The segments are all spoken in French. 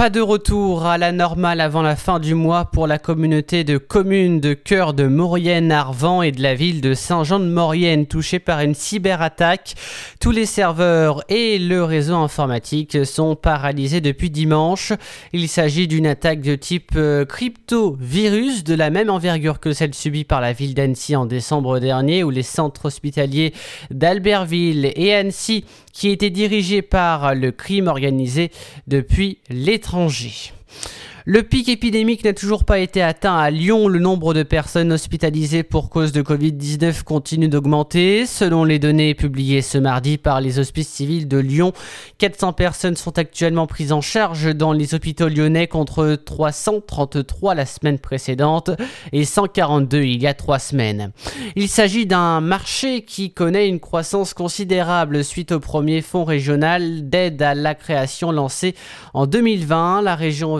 Pas de retour à la normale avant la fin du mois pour la communauté de communes de cœur de Maurienne-Arvan et de la ville de Saint-Jean-de-Maurienne touchée par une cyberattaque. Tous les serveurs et le réseau informatique sont paralysés depuis dimanche. Il s'agit d'une attaque de type euh, crypto-virus de la même envergure que celle subie par la ville d'Annecy en décembre dernier où les centres hospitaliers d'Albertville et Annecy qui étaient dirigés par le crime organisé depuis l'étranger étranger le pic épidémique n'a toujours pas été atteint à Lyon. Le nombre de personnes hospitalisées pour cause de Covid-19 continue d'augmenter. Selon les données publiées ce mardi par les hospices civils de Lyon, 400 personnes sont actuellement prises en charge dans les hôpitaux lyonnais contre 333 la semaine précédente et 142 il y a trois semaines. Il s'agit d'un marché qui connaît une croissance considérable suite au premier fonds régional d'aide à la création lancé en 2020. La région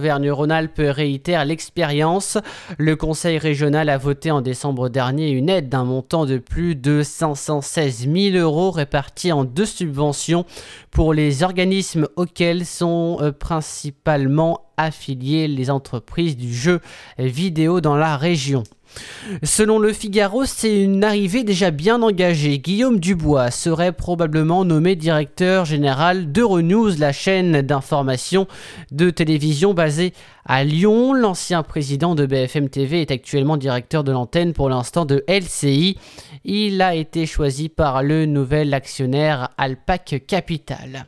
Auvergne-Rhône-Alpes réitère l'expérience. Le conseil régional a voté en décembre dernier une aide d'un montant de plus de 516 000 euros répartis en deux subventions pour les organismes auxquels sont euh, principalement affiliées les entreprises du jeu vidéo dans la région. Selon le Figaro, c'est une arrivée déjà bien engagée. Guillaume Dubois serait probablement nommé directeur général d'Euronews, la chaîne d'information de télévision basée à Lyon. L'ancien président de BFM TV est actuellement directeur de l'antenne pour l'instant de LCI. Il a été choisi par le nouvel actionnaire Alpac Capital.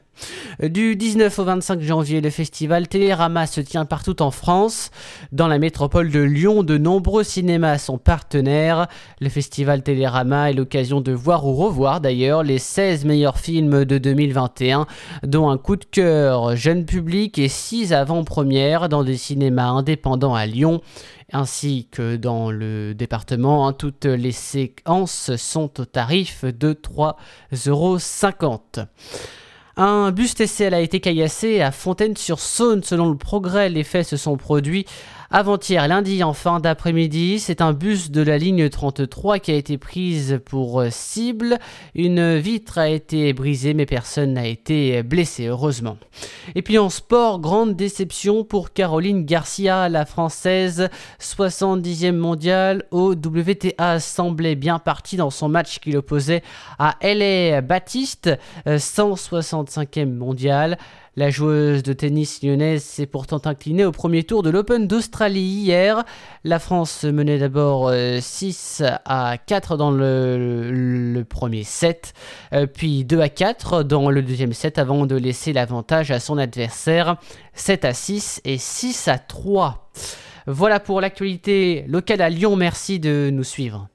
Du 19 au 25 janvier, le festival Télérama se tient partout en France. Dans la métropole de Lyon, de nombreux cinémas sont partenaires. Le festival Télérama est l'occasion de voir ou revoir d'ailleurs les 16 meilleurs films de 2021, dont un coup de cœur jeune public et 6 avant-premières dans des cinémas indépendants à Lyon ainsi que dans le département. Toutes les séquences sont au tarif de 3,50 euros. Un bus TCL a été caillassé à Fontaine-sur-Saône. Selon le progrès, les faits se sont produits avant-hier, lundi en fin d'après-midi. C'est un bus de la ligne 33 qui a été prise pour cible. Une vitre a été brisée, mais personne n'a été blessé, heureusement. Et puis en sport, grande déception pour Caroline Garcia, la française 70e mondiale au WTA, semblait bien partie dans son match qui l'opposait à L.A. Baptiste, 165e mondiale. La joueuse de tennis lyonnaise s'est pourtant inclinée au premier tour de l'Open d'Australie hier. La France menait d'abord 6 euh, à 4 dans le, premier set, euh, puis 2 à 4 dans le deuxième set avant de laisser l'avantage à son adversaire 7 à 6 et 6 à 3. Voilà pour l'actualité locale à Lyon, merci de nous suivre.